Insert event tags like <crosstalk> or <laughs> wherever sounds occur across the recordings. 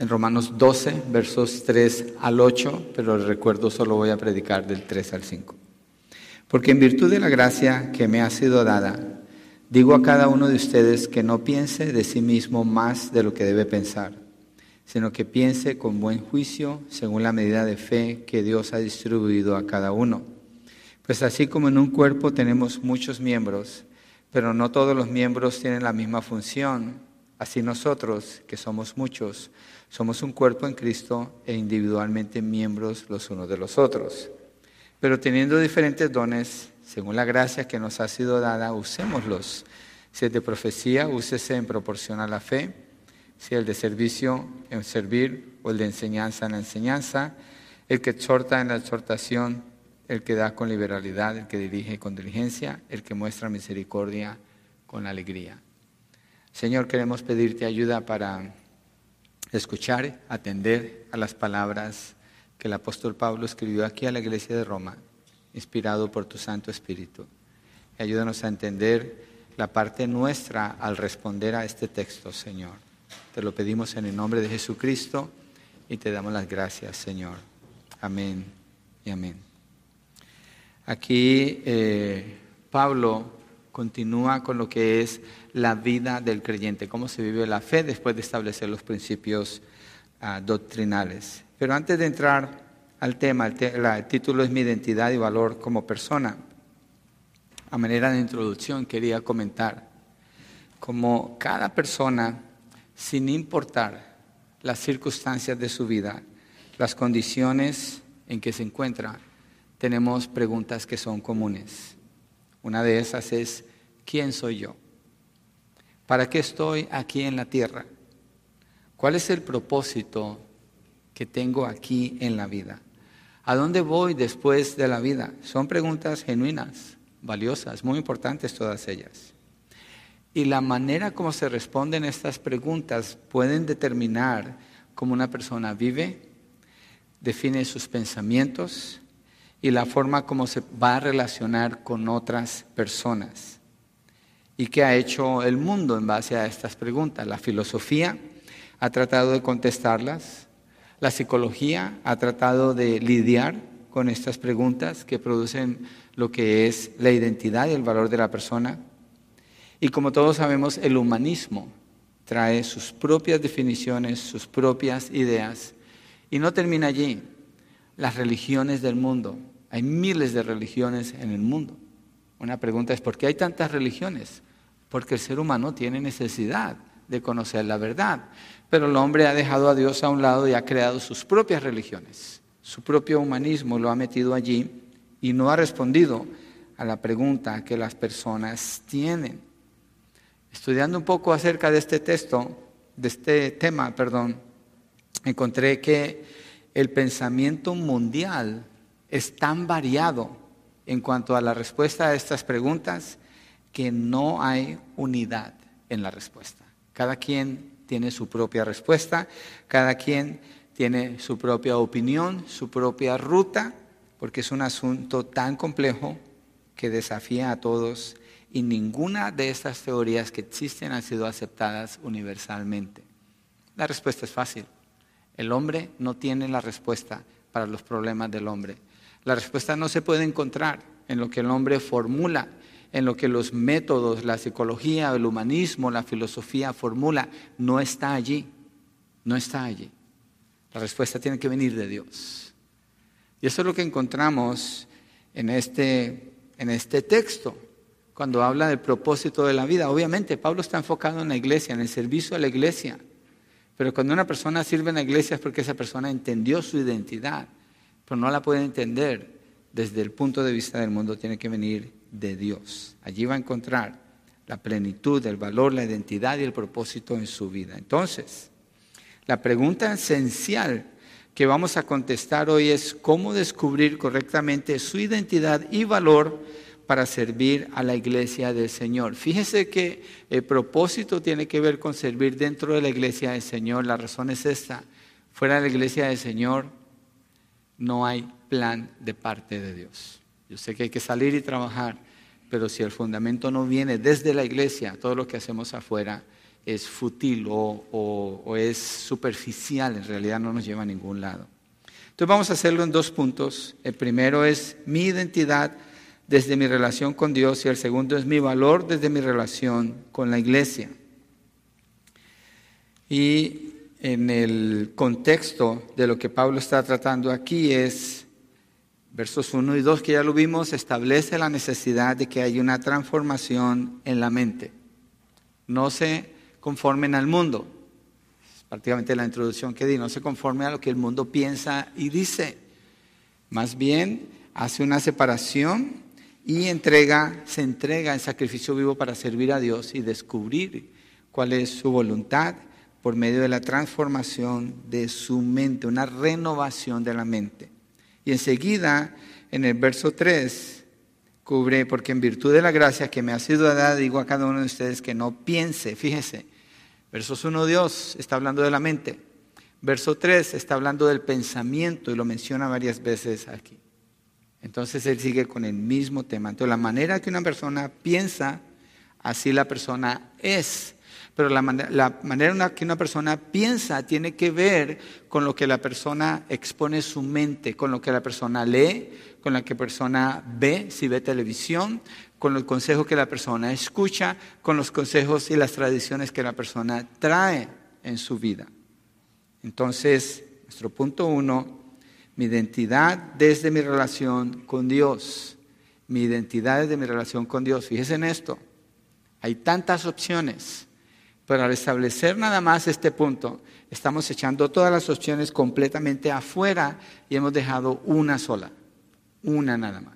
en Romanos 12, versos 3 al 8, pero el recuerdo solo voy a predicar del 3 al 5. Porque en virtud de la gracia que me ha sido dada, digo a cada uno de ustedes que no piense de sí mismo más de lo que debe pensar, sino que piense con buen juicio según la medida de fe que Dios ha distribuido a cada uno. Pues así como en un cuerpo tenemos muchos miembros, pero no todos los miembros tienen la misma función, así nosotros, que somos muchos, somos un cuerpo en Cristo e individualmente miembros los unos de los otros. Pero teniendo diferentes dones, según la gracia que nos ha sido dada, usémoslos. Si es de profecía, úsese en proporción a la fe. Si el de servicio, en servir, o el de enseñanza, en la enseñanza. El que exhorta en la exhortación, el que da con liberalidad, el que dirige con diligencia, el que muestra misericordia con alegría. Señor, queremos pedirte ayuda para escuchar, atender a las palabras que el apóstol Pablo escribió aquí a la iglesia de Roma, inspirado por tu Santo Espíritu. Ayúdanos a entender la parte nuestra al responder a este texto, Señor. Te lo pedimos en el nombre de Jesucristo y te damos las gracias, Señor. Amén y amén. Aquí eh, Pablo continúa con lo que es la vida del creyente, cómo se vive la fe después de establecer los principios ah, doctrinales. Pero antes de entrar al tema, el, título es Mi identidad y valor como persona. A manera de introducción quería comentar como cada persona, sin importar las circunstancias de su vida, las condiciones en que se encuentra, tenemos preguntas que son comunes. Una de esas es, ¿quién soy yo? ¿Para qué estoy aquí en la tierra? ¿Cuál es el propósito que tengo aquí en la vida? ¿A dónde voy después de la vida? Son preguntas genuinas, valiosas, muy importantes todas ellas. Y la manera como se responden estas preguntas pueden determinar cómo una persona vive, define sus pensamientos y la forma como se va a relacionar con otras personas. ¿Y qué ha hecho el mundo en base a estas preguntas? La filosofía ha tratado de contestarlas, la psicología ha tratado de lidiar con estas preguntas que producen lo que es la identidad y el valor de la persona. Y como todos sabemos, el humanismo trae sus propias definiciones, sus propias ideas. Y no termina allí. Las religiones del mundo. Hay miles de religiones en el mundo. Una pregunta es, ¿por qué hay tantas religiones? Porque el ser humano tiene necesidad de conocer la verdad. Pero el hombre ha dejado a Dios a un lado y ha creado sus propias religiones, su propio humanismo lo ha metido allí y no ha respondido a la pregunta que las personas tienen. Estudiando un poco acerca de este texto, de este tema, perdón, encontré que el pensamiento mundial es tan variado en cuanto a la respuesta a estas preguntas que no hay unidad en la respuesta. Cada quien tiene su propia respuesta, cada quien tiene su propia opinión, su propia ruta, porque es un asunto tan complejo que desafía a todos y ninguna de estas teorías que existen han sido aceptadas universalmente. La respuesta es fácil. El hombre no tiene la respuesta para los problemas del hombre. La respuesta no se puede encontrar en lo que el hombre formula en lo que los métodos, la psicología, el humanismo, la filosofía formula, no está allí, no está allí. La respuesta tiene que venir de Dios. Y eso es lo que encontramos en este, en este texto, cuando habla del propósito de la vida. Obviamente, Pablo está enfocado en la iglesia, en el servicio a la iglesia. Pero cuando una persona sirve en la iglesia es porque esa persona entendió su identidad, pero no la puede entender desde el punto de vista del mundo, tiene que venir de Dios. Allí va a encontrar la plenitud, el valor, la identidad y el propósito en su vida. Entonces, la pregunta esencial que vamos a contestar hoy es cómo descubrir correctamente su identidad y valor para servir a la iglesia del Señor. Fíjese que el propósito tiene que ver con servir dentro de la iglesia del Señor. La razón es esta. Fuera de la iglesia del Señor no hay plan de parte de Dios. Yo sé que hay que salir y trabajar, pero si el fundamento no viene desde la iglesia, todo lo que hacemos afuera es fútil o, es superficial, en realidad no nos lleva a ningún lado. Entonces vamos a hacerlo en dos puntos. El primero es mi identidad desde mi relación con Dios y el segundo es mi valor desde mi relación con la iglesia. Y en el contexto de lo que Pablo está tratando aquí es, versos 1 y 2 que ya lo vimos, establece la necesidad de que haya una transformación en la mente. No se conformen al mundo. Es prácticamente la introducción que di, no se conforme a lo que el mundo piensa y dice. Más bien hace una separación y entrega, se entrega en sacrificio vivo para servir a Dios y descubrir cuál es su voluntad por medio de la transformación de su mente, una renovación de la mente. Y enseguida, en el verso 3, cubre, porque en virtud de la gracia que me ha sido dada, digo a cada uno de ustedes que no piense, fíjese, versos 1 Dios está hablando de la mente, verso 3 está hablando del pensamiento y lo menciona varias veces aquí. Entonces él sigue con el mismo tema. Entonces la manera que una persona piensa, así la persona es pero la, manera, en la que una persona piensa tiene que ver con lo que la persona expone su mente, con lo que la persona lee, con lo que la persona ve, si ve televisión, con los consejos que la persona escucha, con los consejos y las tradiciones que la persona trae en su vida. Entonces, nuestro punto uno, mi identidad desde mi relación con Dios. Mi identidad desde mi relación con Dios. Fíjense en esto. Hay tantas opciones. Pero al establecer nada más este punto, estamos echando todas las opciones completamente afuera y hemos dejado una sola, una nada más.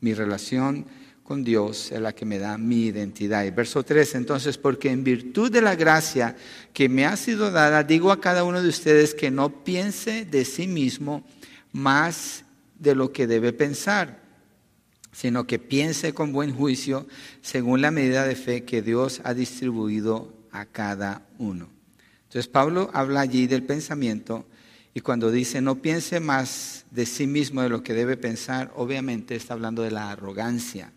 Mi relación con Dios es la que me da mi identidad. Y verso 3, entonces, porque en virtud de la gracia que me ha sido dada, digo a cada uno de ustedes que no piense de sí mismo más de lo que debe pensar sino que piense con buen juicio según la medida de fe que Dios ha distribuido a cada uno. Entonces Pablo habla allí del pensamiento y cuando dice no piense más de sí mismo de lo que debe pensar, obviamente está hablando de la arrogancia.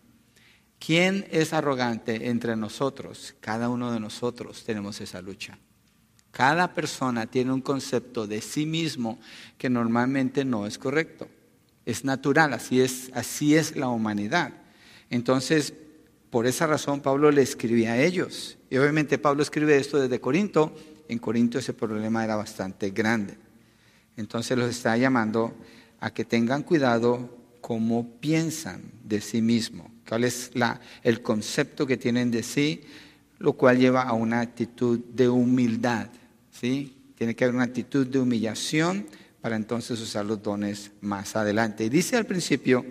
¿Quién es arrogante entre nosotros? Cada uno de nosotros tenemos esa lucha. Cada persona tiene un concepto de sí mismo que normalmente no es correcto. Es natural, así es, así es la humanidad. Entonces, por esa razón Pablo le escribía a ellos. Y obviamente Pablo escribe esto desde Corinto. En Corinto ese problema era bastante grande. Entonces los está llamando a que tengan cuidado cómo piensan de sí mismo, cuál es el concepto que tienen de sí, lo cual lleva a una actitud de humildad. ¿sí? Tiene que haber una actitud de humillación para entonces usar los dones más adelante. Y dice al principio,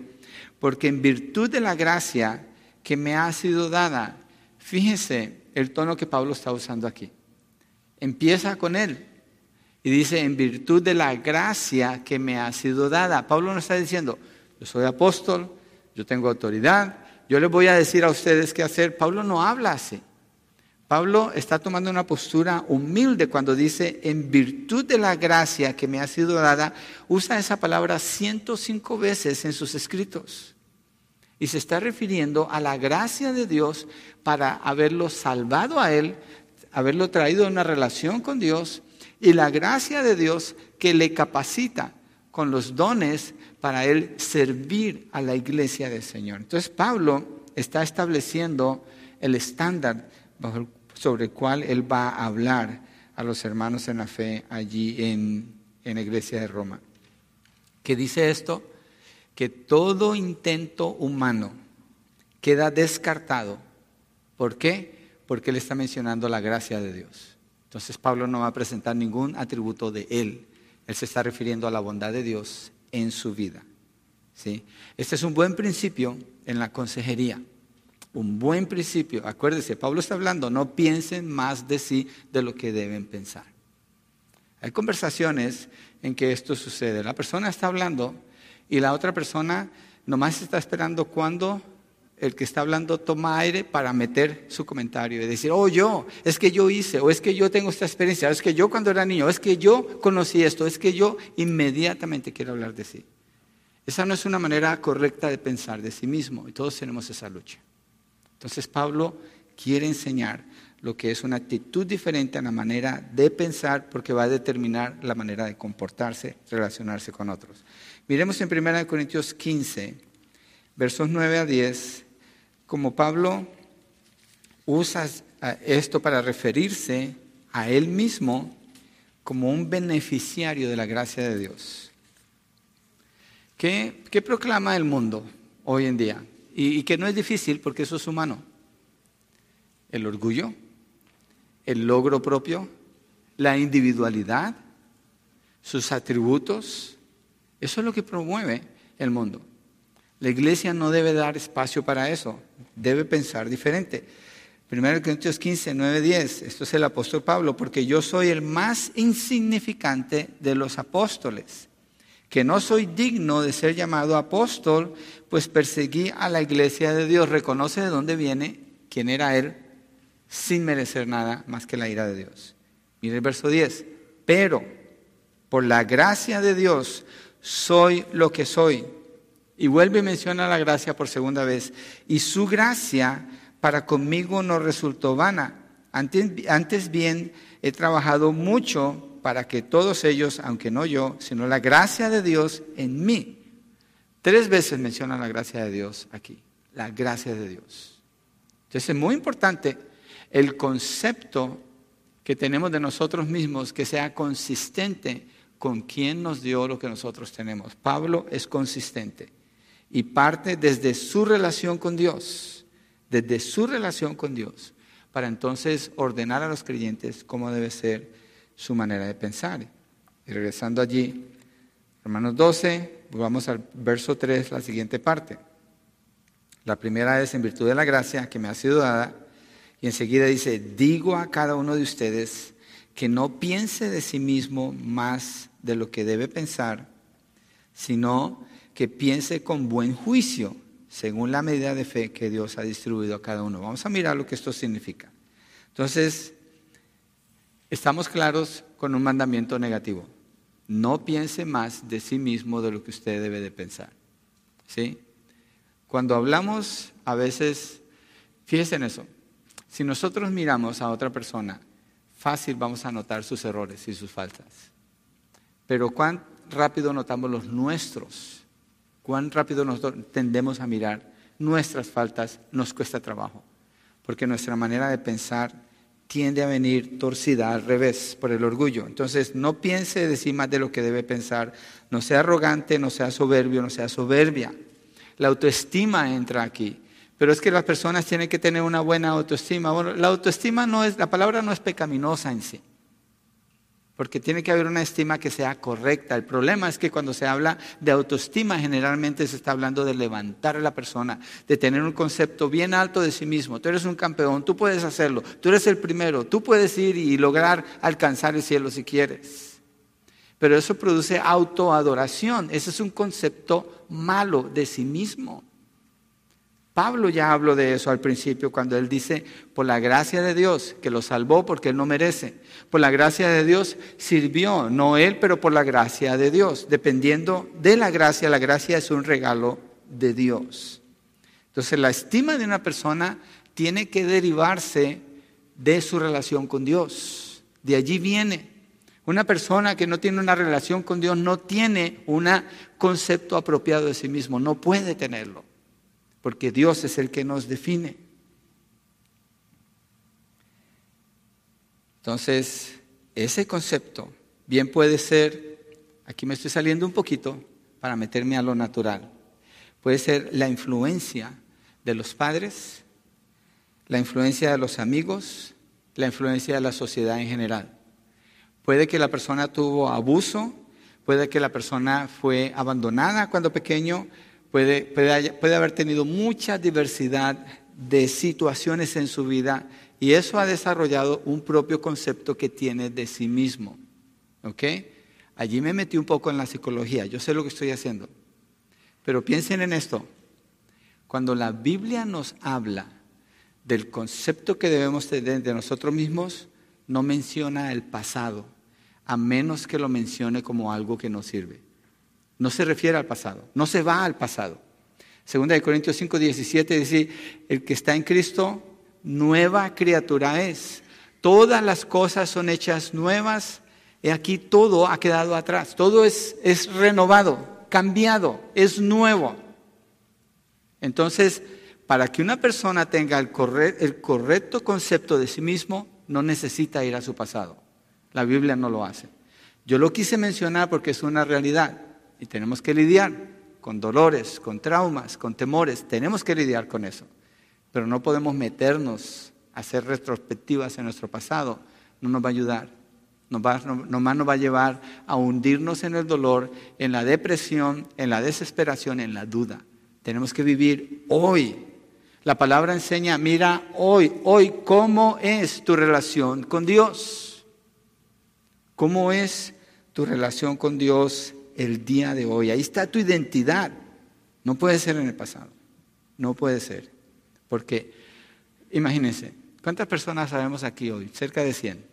porque en virtud de la gracia que me ha sido dada, fíjense el tono que Pablo está usando aquí. Empieza con él y dice, en virtud de la gracia que me ha sido dada. Pablo no está diciendo, yo soy apóstol, yo tengo autoridad, yo les voy a decir a ustedes qué hacer. Pablo no habla así. Pablo está tomando una postura humilde cuando dice, en virtud de la gracia que me ha sido dada, usa esa palabra 105 veces en sus escritos. Y se está refiriendo a la gracia de Dios para haberlo salvado a Él, haberlo traído a una relación con Dios y la gracia de Dios que le capacita con los dones para Él servir a la iglesia del Señor. Entonces Pablo está estableciendo el estándar bajo el sobre el cual él va a hablar a los hermanos en la fe allí en, en la iglesia de Roma. Que dice esto, que todo intento humano queda descartado. ¿Por qué? Porque él está mencionando la gracia de Dios. Entonces Pablo no va a presentar ningún atributo de él. Él se está refiriendo a la bondad de Dios en su vida. ¿sí? Este es un buen principio en la consejería un buen principio. Acuérdese, Pablo está hablando, no piensen más de sí de lo que deben pensar. Hay conversaciones en que esto sucede. La persona está hablando y la otra persona nomás está esperando cuando el que está hablando toma aire para meter su comentario y decir, oh yo, es que yo hice, o es que yo tengo esta experiencia, o es que yo cuando era niño, o es que yo conocí esto, es que yo inmediatamente quiero hablar de sí. Esa no es una manera correcta de pensar de sí mismo y todos tenemos esa lucha. Entonces Pablo quiere enseñar lo que es una actitud diferente en la manera de pensar, porque va a determinar la manera de comportarse, relacionarse con otros. Miremos en 1 Corintios 15, versos 9 a 10, como Pablo usa esto para referirse a él mismo como un beneficiario de la gracia de Dios. ¿Qué, proclama el mundo hoy en día? Y que no es difícil porque eso es humano. El orgullo, el logro propio, la individualidad, sus atributos. Eso es lo que promueve el mundo. La iglesia no debe dar espacio para eso, debe pensar diferente. 1 Corintios 15, 9, 10, esto es el apóstol Pablo, porque yo soy el más insignificante de los apóstoles, que no soy digno de ser llamado apóstol, pues perseguí a la iglesia de Dios. Reconoce de dónde viene, quién era él, sin merecer nada más que la ira de Dios. Mire el verso 10. Pero por la gracia de Dios soy lo que soy. Y vuelve y menciona la gracia por segunda vez. Y su gracia para conmigo no resultó vana. Antes, antes bien he trabajado mucho para que todos ellos, aunque no yo, sino la gracia de Dios en mí. Tres veces menciona la gracia de Dios aquí. La gracia de Dios. Entonces es muy importante el concepto que tenemos de nosotros mismos que sea consistente con quien nos dio lo que nosotros tenemos. Pablo es consistente y parte desde su relación con Dios, desde su relación con Dios, para entonces ordenar a los creyentes cómo debe ser su manera de pensar. Y regresando allí, hermanos 12, vamos al verso 3, la siguiente parte. La primera es en virtud de la gracia que me ha sido dada y enseguida dice, digo a cada uno de ustedes que no piense de sí mismo más de lo que debe pensar, sino que piense con buen juicio, según la medida de fe que Dios ha distribuido a cada uno. Vamos a mirar lo que esto significa. Entonces, estamos claros con un mandamiento negativo. No piense más de sí mismo de lo que usted debe de pensar. ¿Sí? Cuando hablamos, a veces, fíjese en eso, si nosotros miramos a otra persona, fácil vamos a notar sus errores y sus faltas. Pero cuán rápido notamos los nuestros, cuán rápido nosotros tendemos a mirar nuestras faltas, nos cuesta trabajo. Porque nuestra manera de pensar tiende a venir torcida al revés por el orgullo. Entonces, no piense de de lo que debe pensar. No sea arrogante, no sea soberbio, no sea soberbia. La autoestima entra aquí. Pero es que las personas tienen que tener una buena autoestima. Bueno, la autoestima no es, la palabra no es pecaminosa en sí, porque tiene que haber una estima que sea correcta. El problema es que cuando se habla de autoestima, generalmente se está hablando de levantar a la persona, de tener un concepto bien alto de sí mismo. Tú eres un campeón, tú puedes hacerlo, tú eres el primero, tú puedes ir y lograr alcanzar el cielo si quieres. Pero eso produce autoadoración, ese es un concepto malo de sí mismo. Pablo ya habló de eso al principio cuando él dice, por la gracia de Dios, que lo salvó porque él no merece. Por la gracia de Dios sirvió, no él, pero por la gracia de Dios. Dependiendo de la gracia, la gracia es un regalo de Dios. Entonces la estima de una persona tiene que derivarse de su relación con Dios. De allí viene. Una persona que no tiene una relación con Dios no tiene un concepto apropiado de sí mismo, no puede tenerlo porque Dios es el que nos define. Entonces, ese concepto bien puede ser, aquí me estoy saliendo un poquito para meterme a lo natural, puede ser la influencia de los padres, la influencia de los amigos, la influencia de la sociedad en general. Puede que la persona tuvo abuso, puede que la persona fue abandonada cuando pequeño, puede, haber tenido mucha diversidad de situaciones en su vida y eso ha desarrollado un propio concepto que tiene de sí mismo. ¿Ok? Allí me metí un poco en la psicología, yo sé lo que estoy haciendo. Pero piensen en esto. Cuando la Biblia nos habla del concepto que debemos tener de nosotros mismos, no menciona el pasado, a menos que lo mencione como algo que nos sirve. No se refiere al pasado, no se va al pasado. Segunda de Corintios 5, 17 dice, el que está en Cristo, nueva criatura es. Todas las cosas son hechas nuevas y aquí todo ha quedado atrás. Todo es, es renovado, cambiado, es nuevo. Entonces, para que una persona tenga el, el correcto concepto de sí mismo, no necesita ir a su pasado. La Biblia no lo hace. Yo lo quise mencionar porque es una realidad y tenemos que lidiar con dolores, con traumas, con temores. Tenemos que lidiar con eso. Pero no podemos meternos a hacer retrospectivas en nuestro pasado. No nos va a ayudar. Nos nomás nos va a llevar a hundirnos en el dolor, en la depresión, en la desesperación, en la duda. Tenemos que vivir hoy. La palabra enseña, mira hoy, hoy, cómo es tu relación con Dios. ¿Cómo es tu relación con Dios el día de hoy? Ahí está tu identidad. No puede ser en el pasado. No puede ser. Porque, imagínense, ¿cuántas personas sabemos aquí hoy? Cerca de 100.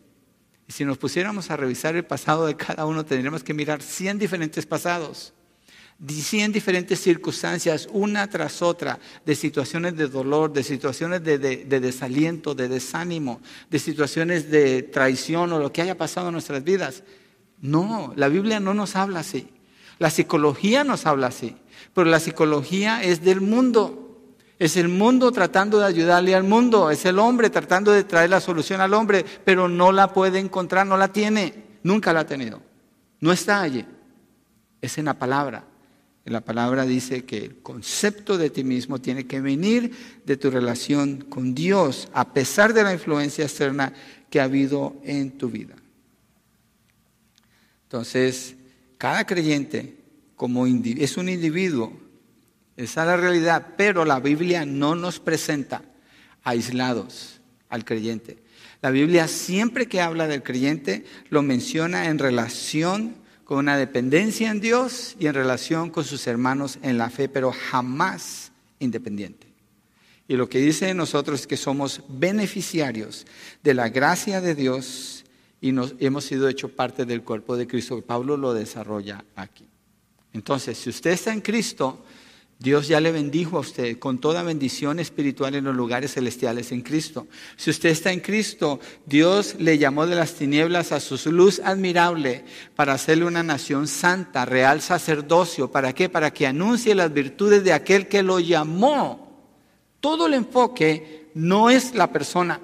Y si nos pusiéramos a revisar el pasado de cada uno, tendríamos que mirar 100 diferentes pasados. 100 diferentes circunstancias, una tras otra, de situaciones de dolor, de situaciones de, de, desaliento, de desánimo, de situaciones de traición o lo que haya pasado en nuestras vidas. No, la Biblia no nos habla así. La psicología nos habla así, pero la psicología es del mundo. Es el mundo tratando de ayudarle al mundo, es el hombre tratando de traer la solución al hombre, pero no la puede encontrar, no la tiene, nunca la ha tenido. No está allí, es en la palabra. La palabra dice que el concepto de ti mismo tiene que venir de tu relación con Dios, a pesar de la influencia externa que ha habido en tu vida. Entonces, cada creyente como es un individuo, esa es la realidad, pero la Biblia no nos presenta aislados al creyente. La Biblia siempre que habla del creyente lo menciona en relación con una dependencia en Dios y en relación con sus hermanos en la fe, pero jamás independiente. Y lo que dice de nosotros es que somos beneficiarios de la gracia de Dios y nos, hemos sido hecho parte del cuerpo de Cristo. Pablo lo desarrolla aquí. Entonces, si usted está en Cristo, Dios ya le bendijo a usted con toda bendición espiritual en los lugares celestiales en Cristo. Si usted está en Cristo, Dios le llamó de las tinieblas a su luz admirable para hacerle una nación santa, real sacerdocio. ¿Para qué? Para que anuncie las virtudes de aquel que lo llamó. Todo el enfoque no es la persona.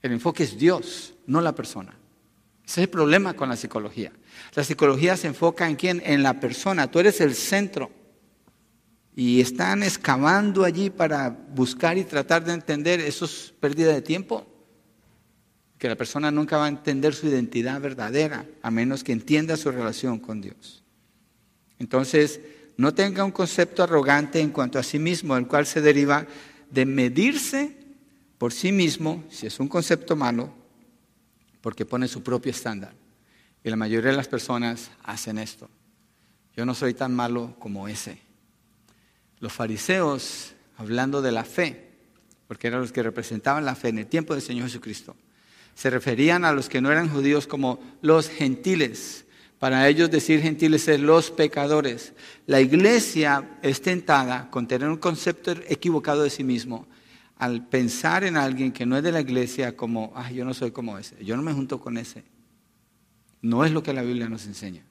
El enfoque es Dios, no la persona. Ese es el problema con la psicología. La psicología se enfoca en quién? En la persona. Tú eres el centro y están excavando allí para buscar y tratar de entender, eso es pérdida de tiempo. Que la persona nunca va a entender su identidad verdadera, a menos que entienda su relación con Dios. Entonces, no tenga un concepto arrogante en cuanto a sí mismo, el cual se deriva de medirse por sí mismo, si es un concepto malo, porque pone su propio estándar. Y la mayoría de las personas hacen esto. Yo no soy tan malo como ese. Los fariseos, hablando de la fe, porque eran los que representaban la fe en el tiempo del Señor Jesucristo, se referían a los que no eran judíos como los gentiles. Para ellos decir gentiles es los pecadores. La iglesia es tentada con tener un concepto equivocado de sí mismo al pensar en alguien que no es de la iglesia como, yo no soy como ese, yo no me junto con ese. No es lo que la Biblia nos enseña.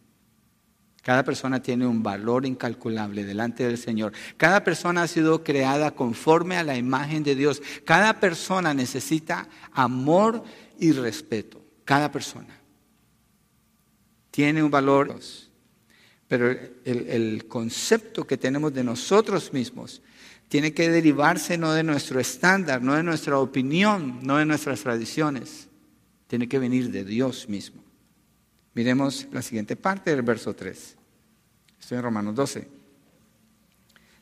Cada persona tiene un valor incalculable delante del Señor. Cada persona ha sido creada conforme a la imagen de Dios. Cada persona necesita amor y respeto. Cada persona tiene un valor. Pero el, concepto que tenemos de nosotros mismos tiene que derivarse no de nuestro estándar, no de nuestra opinión, no de nuestras tradiciones. Tiene que venir de Dios mismo. Miremos la siguiente parte del verso 3. Estoy en Romanos 12.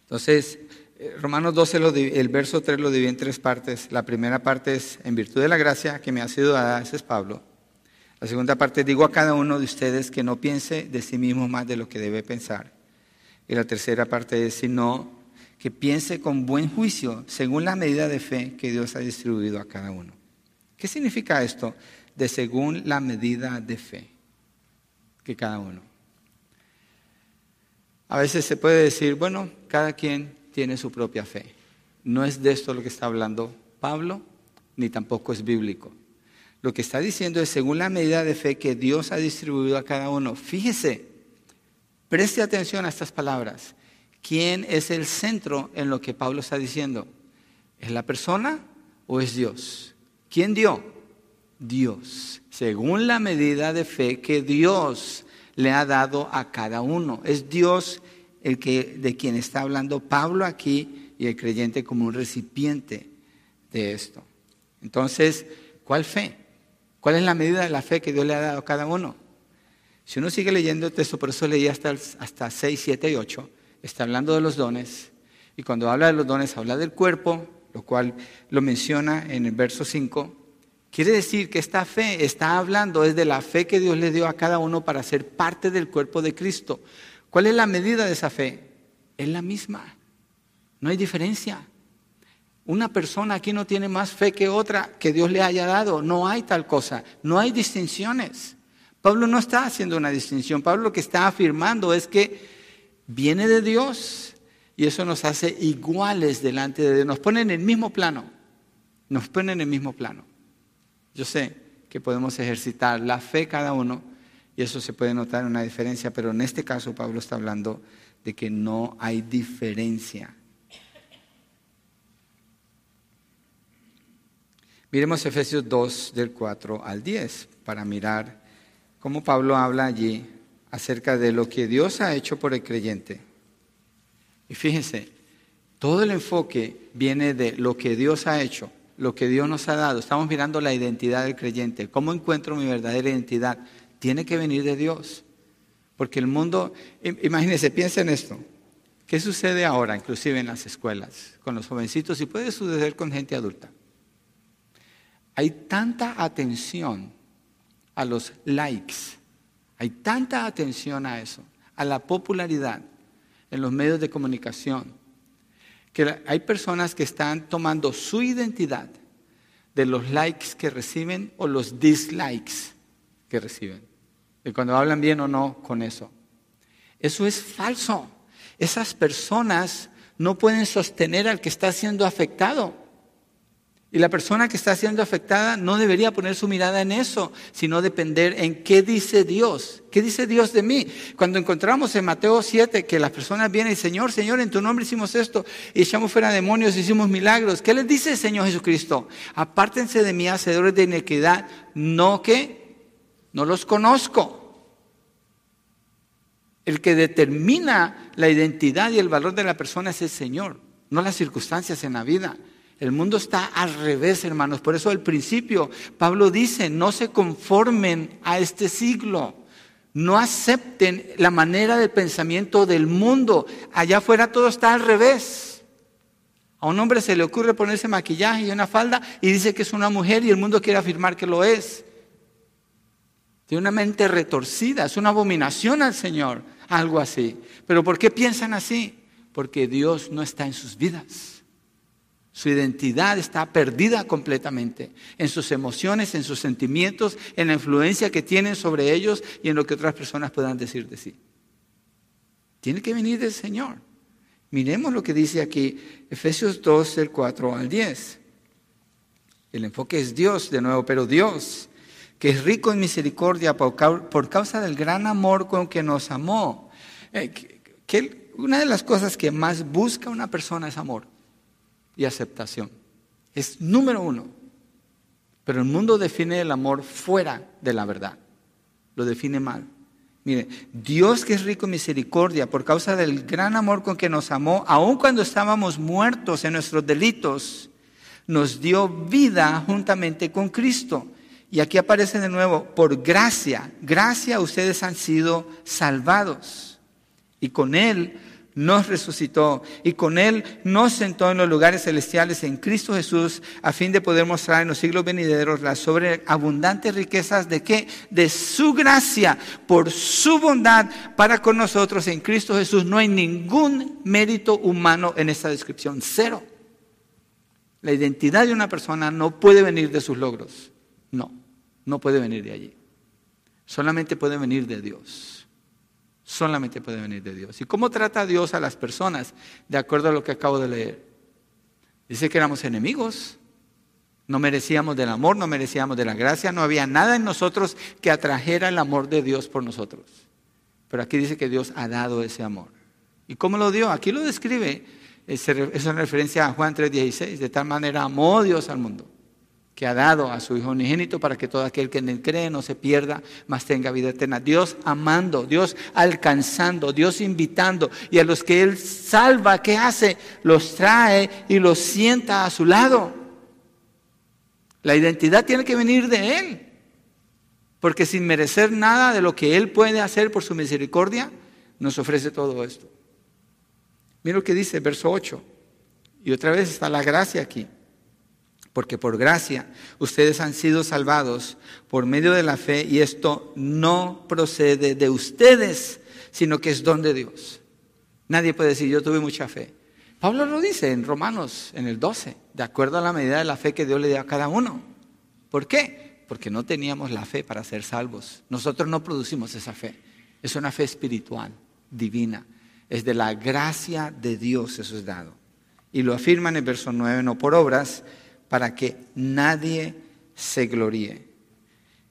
Entonces, eh, Romanos 12, el verso 3 lo divide en tres partes. La primera parte es en virtud de la gracia que me ha sido dada, ese es Pablo. La segunda parte, digo a cada uno de ustedes que no piense de sí mismo más de lo que debe pensar. Y la tercera parte es, sino que piense con buen juicio según la medida de fe que Dios ha distribuido a cada uno. ¿Qué significa esto de según la medida de fe? que cada uno. A veces se puede decir, bueno, cada quien tiene su propia fe. No es de esto lo que está hablando Pablo, ni tampoco es bíblico. Lo que está diciendo es según la medida de fe que Dios ha distribuido a cada uno. Fíjese, preste atención a estas palabras. ¿Quién es el centro en lo que Pablo está diciendo? ¿Es la persona o es Dios? ¿Quién dio? Dios. Según la medida de fe que Dios le ha dado a cada uno. Es Dios el que de quien está hablando Pablo aquí y el creyente como un recipiente de esto. Entonces, ¿cuál fe? ¿Cuál es la medida de la fe que Dios le ha dado a cada uno? Si uno sigue leyendo el texto, por eso leí hasta, hasta 6, 7 y 8, está hablando de los dones. Y cuando habla de los dones, habla del cuerpo, lo cual lo menciona en el verso 5. Quiere decir que esta fe está hablando es de la fe que Dios le dio a cada uno para ser parte del cuerpo de Cristo. ¿Cuál es la medida de esa fe? Es la misma. No hay diferencia. Una persona aquí no tiene más fe que otra que Dios le haya dado. No hay tal cosa. No hay distinciones. Pablo no está haciendo una distinción. Pablo lo que está afirmando es que viene de Dios y eso nos hace iguales delante de Dios. Nos pone en el mismo plano. Nos pone en el mismo plano. Yo sé que podemos ejercitar la fe cada uno y eso se puede notar una diferencia, pero en este caso Pablo está hablando de que no hay diferencia. Miremos Efesios 2 del 4 al 10 para mirar cómo Pablo habla allí acerca de lo que Dios ha hecho por el creyente. Y fíjense, todo el enfoque viene de lo que Dios ha hecho lo que Dios nos ha dado. Estamos mirando la identidad del creyente. ¿Cómo encuentro mi verdadera identidad? Tiene que venir de Dios. Porque el mundo, imagínense, piensen en esto. ¿Qué sucede ahora, inclusive en las escuelas, con los jovencitos y puede suceder con gente adulta? Hay tanta atención a los likes, hay tanta atención a eso, a la popularidad en los medios de comunicación, que hay personas que están tomando su identidad de los likes que reciben o los dislikes que reciben. Y cuando hablan bien o no con eso. Eso es falso. Esas personas no pueden sostener al que está siendo afectado. Y la persona que está siendo afectada no debería poner su mirada en eso, sino depender en qué dice Dios. ¿Qué dice Dios de mí? Cuando encontramos en Mateo 7 que las personas vienen y Señor, Señor, en tu nombre hicimos esto, y echamos fuera demonios, hicimos milagros. ¿Qué les dice el Señor Jesucristo? Apártense de mí, hacedores de inequidad, no que no los conozco. El que determina la identidad y el valor de la persona es el Señor, no las circunstancias en la vida. El mundo está al revés, hermanos. Por eso al principio Pablo dice, no se conformen a este siglo. No acepten la manera de pensamiento del mundo. Allá afuera todo está al revés. A un hombre se le ocurre ponerse maquillaje y una falda y dice que es una mujer y el mundo quiere afirmar que lo es. Tiene una mente retorcida, es una abominación al Señor, algo así. Pero ¿por qué piensan así? Porque Dios no está en sus vidas. Su identidad está perdida completamente en sus emociones, en sus sentimientos, en la influencia que tienen sobre ellos y en lo que otras personas puedan decir de sí. Tiene que venir del Señor. Miremos lo que dice aquí Efesios 2, del 4 al 10. El enfoque es Dios de nuevo, pero Dios, que es rico en misericordia por causa del gran amor con que nos amó. Eh, que una de las cosas que más busca una persona es amor y aceptación. Es número uno. Pero el mundo define el amor fuera de la verdad. Lo define mal. Mire, Dios que es rico en misericordia por causa del gran amor con que nos amó, aun cuando estábamos muertos en nuestros delitos, nos dio vida juntamente con Cristo. Y aquí aparece de nuevo, por gracia, gracia ustedes han sido salvados. Y con Él nos resucitó y con Él nos sentó en los lugares celestiales en Cristo Jesús a fin de poder mostrar en los siglos venideros las sobreabundantes riquezas de qué? De su gracia, por su bondad para con nosotros en Cristo Jesús. No hay ningún mérito humano en esta descripción, cero. La identidad de una persona no puede venir de sus logros, no, no puede venir de allí. Solamente puede venir de Dios solamente puede venir de Dios. ¿Y cómo trata Dios a las personas? De acuerdo a lo que acabo de leer. Dice que éramos enemigos, No merecíamos del amor, no merecíamos de la gracia, no había nada en nosotros que atrajera el amor de Dios por nosotros. Pero aquí dice que Dios ha dado ese amor. ¿Y cómo lo dio? Aquí lo describe, es en referencia a Juan 3:16, de tal manera amó Dios al mundo que ha dado a su Hijo unigénito para que todo aquel que en él cree no se pierda, mas tenga vida eterna. Dios amando, Dios alcanzando, Dios invitando. Y a los que Él salva, ¿qué hace? Los trae y los sienta a su lado. La identidad tiene que venir de Él. Porque sin merecer nada de lo que Él puede hacer por su misericordia, nos ofrece todo esto. Mira lo que dice verso 8. Y otra vez está la gracia aquí porque por gracia ustedes han sido salvados por medio de la fe y esto no procede de ustedes, sino que es don de Dios. Nadie puede decir, yo tuve mucha fe. Pablo lo dice en Romanos, en el 12, de acuerdo a la medida de la fe que Dios le dio a cada uno. ¿Por qué? Porque no teníamos la fe para ser salvos. Nosotros no producimos esa fe. Es una fe espiritual, divina. Es de la gracia de Dios eso es dado. Y lo afirma en el verso 9, no por obras, para que nadie se gloríe.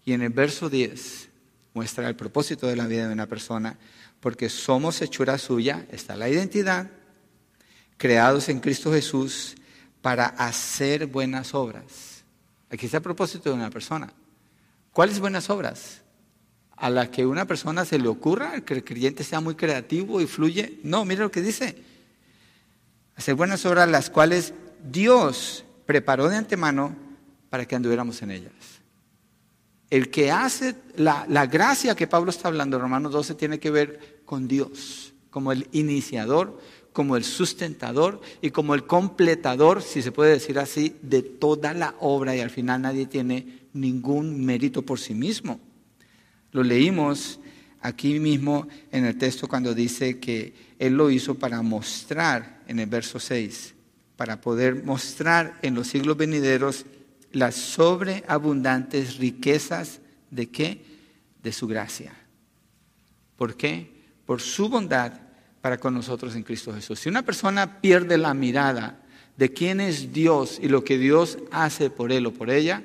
Y en el verso 10 muestra el propósito de la vida de una persona, porque somos hechura suya, está la identidad, creados en Cristo Jesús para hacer buenas obras. Aquí está el propósito de una persona. ¿Cuáles buenas obras? A las que una persona se le ocurra, que el creyente sea muy creativo y fluye. No, mira lo que dice. Hacer buenas obras las cuales Dios preparó de antemano para que anduviéramos en ellas. El que hace la, gracia que Pablo está hablando en Romanos 12 tiene que ver con Dios, como el iniciador, como el sustentador y como el completador, si se puede decir así, de toda la obra y al final nadie tiene ningún mérito por sí mismo. Lo leímos aquí mismo en el texto cuando dice que Él lo hizo para mostrar en el verso 6 para poder mostrar en los siglos venideros las sobreabundantes riquezas de qué? De su gracia. ¿Por qué? Por su bondad para con nosotros en Cristo Jesús. Si una persona pierde la mirada de quién es Dios y lo que Dios hace por él o por ella,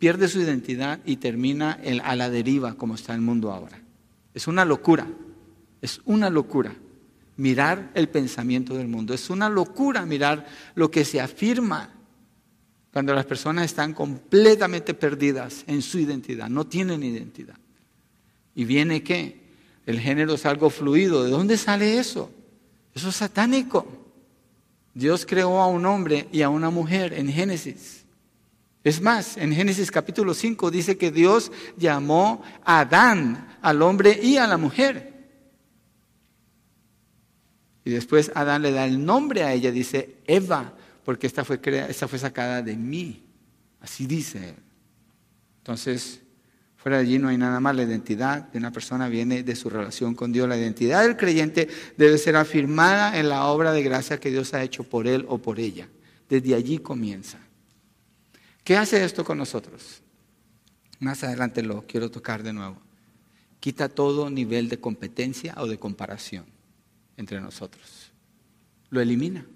pierde su identidad y termina a la deriva como está el mundo ahora. Es una locura, es una locura mirar el pensamiento del mundo. Es una locura mirar lo que se afirma cuando las personas están completamente perdidas en su identidad, no tienen identidad. ¿Y viene qué? El género es algo fluido. ¿De dónde sale eso? Eso es satánico. Dios creó a un hombre y a una mujer en Génesis. Es más, en Génesis capítulo 5 dice que Dios llamó a Adán, al hombre y a la mujer. Y después Adán le da el nombre a ella, dice Eva, porque esta fue, esta fue sacada de mí. Así dice Entonces, fuera de allí no hay nada más. La identidad de una persona viene de su relación con Dios. La identidad del creyente debe ser afirmada en la obra de gracia que Dios ha hecho por él o por ella. Desde allí comienza. ¿Qué hace esto con nosotros? Más adelante lo quiero tocar de nuevo. Quita todo nivel de competencia o de comparación entre nosotros. Lo elimina,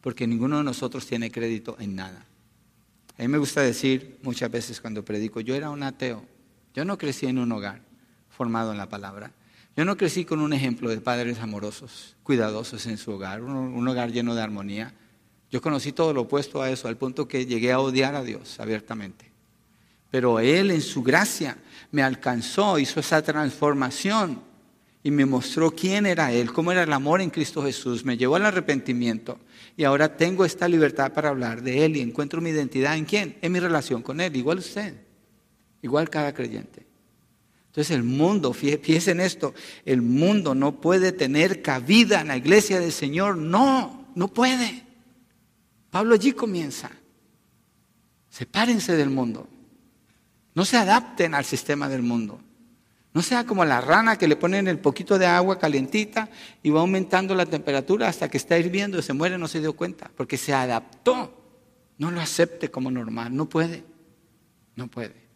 porque ninguno de nosotros tiene crédito en nada. A mí me gusta decir muchas veces cuando predico, yo era un ateo, yo no crecí en un hogar formado en la palabra, yo no crecí con un ejemplo de padres amorosos, cuidadosos en su hogar, un, hogar lleno de armonía. Yo conocí todo lo opuesto a eso, al punto que llegué a odiar a Dios abiertamente. Pero Él en su gracia me alcanzó, hizo esa transformación y me mostró quién era Él, cómo era el amor en Cristo Jesús, me llevó al arrepentimiento y ahora tengo esta libertad para hablar de Él y encuentro mi identidad en quién, en mi relación con Él, igual usted, igual cada creyente. Entonces el mundo, fíjense en esto, el mundo no puede tener cabida en la iglesia del Señor, no, no puede. Pablo allí comienza. Sepárense del mundo. No se adapten al sistema del mundo. No sea como la rana que le ponen el poquito de agua calientita y va aumentando la temperatura hasta que está hirviendo y se muere, no se dio cuenta, porque se adaptó. No lo acepte como normal, no puede, no puede.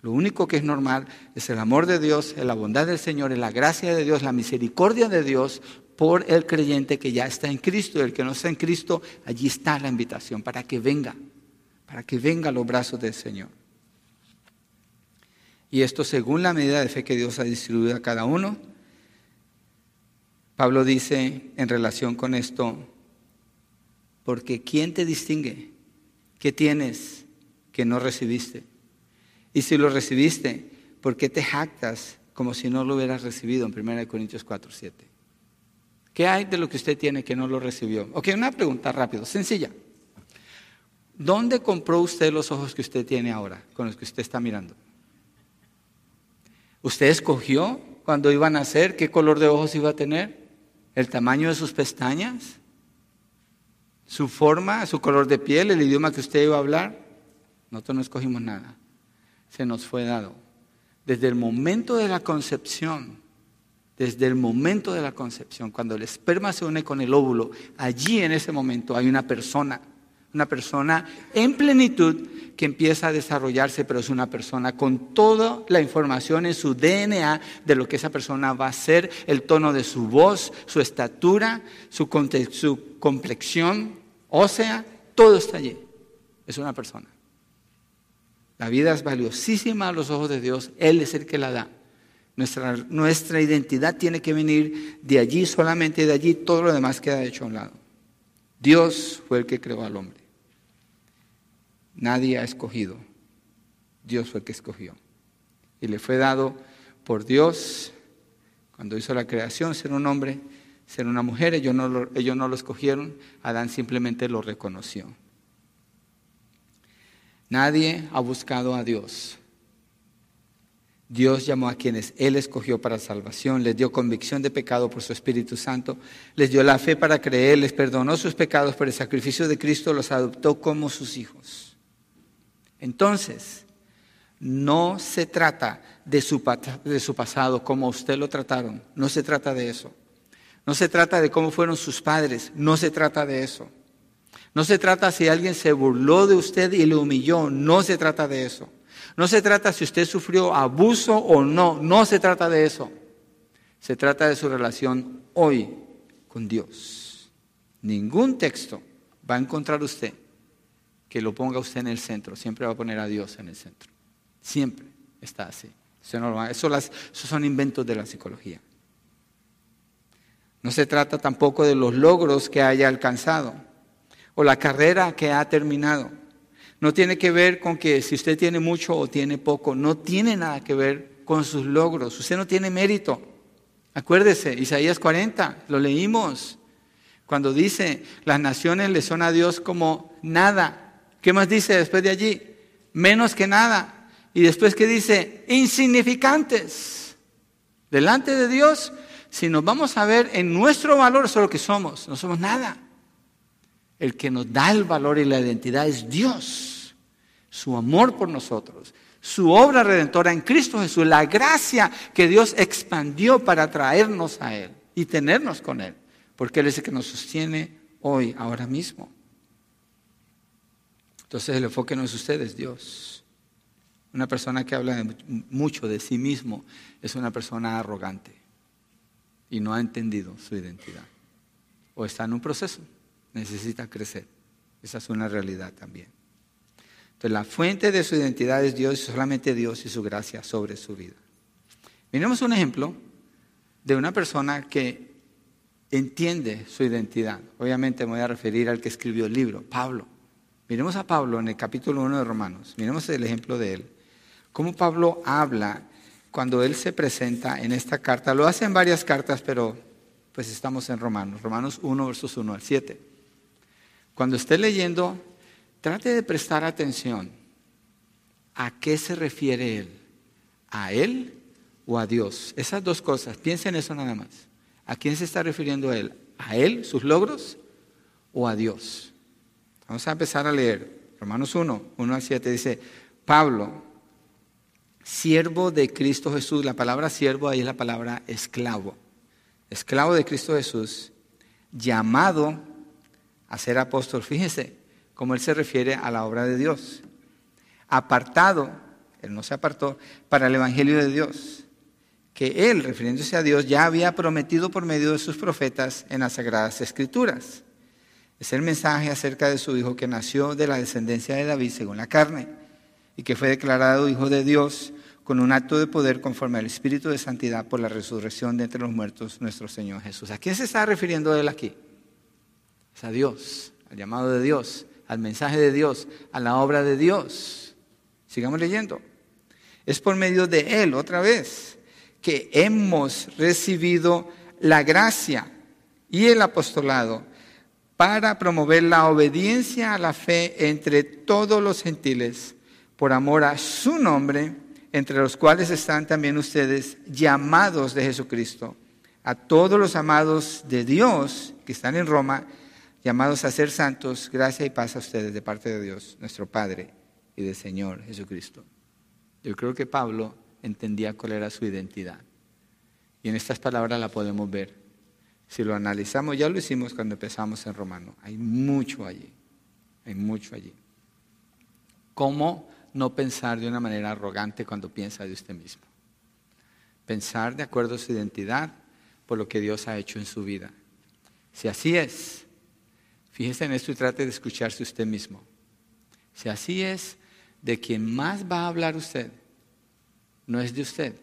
Lo único que es normal es el amor de Dios, la bondad del Señor, la gracia de Dios, la misericordia de Dios por el creyente que ya está en Cristo. El que no está en Cristo, allí está la invitación para que venga, para que venga a los brazos del Señor. Y esto según la medida de fe que Dios ha distribuido a cada uno. Pablo dice en relación con esto, porque ¿quién te distingue? ¿Qué tienes que no recibiste? Y si lo recibiste, ¿por qué te jactas como si no lo hubieras recibido en 1 Corintios 4, 7? ¿Qué hay de lo que usted tiene que no lo recibió? Ok, una pregunta rápido, sencilla. ¿Dónde compró usted los ojos que usted tiene ahora, con los que usted está mirando? ¿Usted escogió cuando iba a nacer qué color de ojos iba a tener? ¿El tamaño de sus pestañas? ¿Su forma, su color de piel, el idioma que usted iba a hablar? Nosotros no escogimos nada. Se nos fue dado. Desde el momento de la concepción desde el momento de la concepción, cuando el esperma se une con el óvulo, allí en ese momento hay una persona, una persona en plenitud que empieza a desarrollarse, pero es una persona con toda la información en su DNA de lo que esa persona va a ser, el tono de su voz, su estatura, su, su complexión ósea, todo está allí. Es una persona. La vida es valiosísima a los ojos de Dios, Él es el que la da. Nuestra, identidad tiene que venir de allí, solamente de allí, todo lo demás queda hecho a un lado. Dios fue el que creó al hombre. Nadie ha escogido. Dios fue el que escogió. Y le fue dado por Dios, cuando hizo la creación, ser un hombre, ser una mujer. Ellos no lo, ellos no lo escogieron, Adán simplemente lo reconoció. Nadie ha buscado a Dios. Dios llamó a quienes Él escogió para salvación, les dio convicción de pecado por su Espíritu Santo, les dio la fe para creer, les perdonó sus pecados por el sacrificio de Cristo, los adoptó como sus hijos. Entonces, no se trata de su, de su pasado, como usted lo trataron, no se trata de eso. No se trata de cómo fueron sus padres, no se trata de eso. No se trata si alguien se burló de usted y le humilló, no se trata de eso. No se trata si usted sufrió abuso o no, no se trata de eso. Se trata de su relación hoy con Dios. Ningún texto va a encontrar usted que lo ponga usted en el centro. Siempre va a poner a Dios en el centro. Siempre está así. Eso, esos son inventos de la psicología. No se trata tampoco de los logros que haya alcanzado o la carrera que ha terminado. No tiene que ver con que si usted tiene mucho o tiene poco, no tiene nada que ver con sus logros. Usted no tiene mérito. Acuérdese, Isaías 40, lo leímos, cuando dice, las naciones le son a Dios como nada. ¿Qué más dice después de allí? Menos que nada. Y después que dice, insignificantes. Delante de Dios, si nos vamos a ver en nuestro valor, eso es lo que somos, no somos nada. El que nos da el valor y la identidad es Dios. Su amor por nosotros, su obra redentora en Cristo Jesús, la gracia que Dios expandió para traernos a Él y tenernos con Él, porque Él es el que nos sostiene hoy, ahora mismo. Entonces el enfoque no es usted, es Dios. Una persona que habla mucho de sí mismo es una persona arrogante y no ha entendido su identidad o está en un proceso necesita crecer. Esa es una realidad también. Entonces, la fuente de su identidad es Dios, solamente Dios y su gracia sobre su vida. Miremos un ejemplo de una persona que entiende su identidad. Obviamente me voy a referir al que escribió el libro, Pablo. Miremos a Pablo en el capítulo 1 de Romanos. Miremos el ejemplo de él. Cómo Pablo habla cuando él se presenta en esta carta. Lo hace en varias cartas, pero pues estamos en Romanos. Romanos 1, versos 1 al 7. Cuando esté leyendo, trate de prestar atención. ¿A qué se refiere él? ¿A él o a Dios? Esas dos cosas, piensen en eso nada más. ¿A quién se está refiriendo él? ¿A él, sus logros o a Dios? Vamos a empezar a leer. Romanos 1, 1 al 7 dice, Pablo, siervo de Cristo Jesús, la palabra siervo ahí es la palabra esclavo, esclavo de Cristo Jesús, llamado a ser apóstol. Fíjese cómo él se refiere a la obra de Dios. Apartado, él no se apartó, para el Evangelio de Dios, que él, refiriéndose a Dios, ya había prometido por medio de sus profetas en las Sagradas Escrituras. Es el mensaje acerca de su Hijo que nació de la descendencia de David según la carne y que fue declarado Hijo de Dios con un acto de poder conforme al Espíritu de Santidad por la resurrección de entre los muertos, nuestro Señor Jesús. ¿A quién se está refiriendo él aquí? A Dios, al llamado de Dios, al mensaje de Dios, a la obra de Dios. Sigamos leyendo. Es por medio de Él, otra vez, que hemos recibido la gracia y el apostolado para promover la obediencia a la fe entre todos los gentiles, por amor a su nombre, entre los cuales están también ustedes llamados de Jesucristo. A todos los amados de Dios que están en Roma, llamados a ser santos, gracia y paz a ustedes de parte de Dios, nuestro Padre y del Señor Jesucristo. Yo creo que Pablo entendía cuál era su identidad. Y en estas palabras la podemos ver. Si lo analizamos, ya lo hicimos cuando empezamos en Romano. Hay mucho allí. Hay mucho allí. ¿Cómo no pensar de una manera arrogante cuando piensa de usted mismo? Pensar de acuerdo a su identidad por lo que Dios ha hecho en su vida. Si así es, fíjese en esto y trate de escucharse usted mismo. Si así es, de quien más va a hablar usted no es de usted,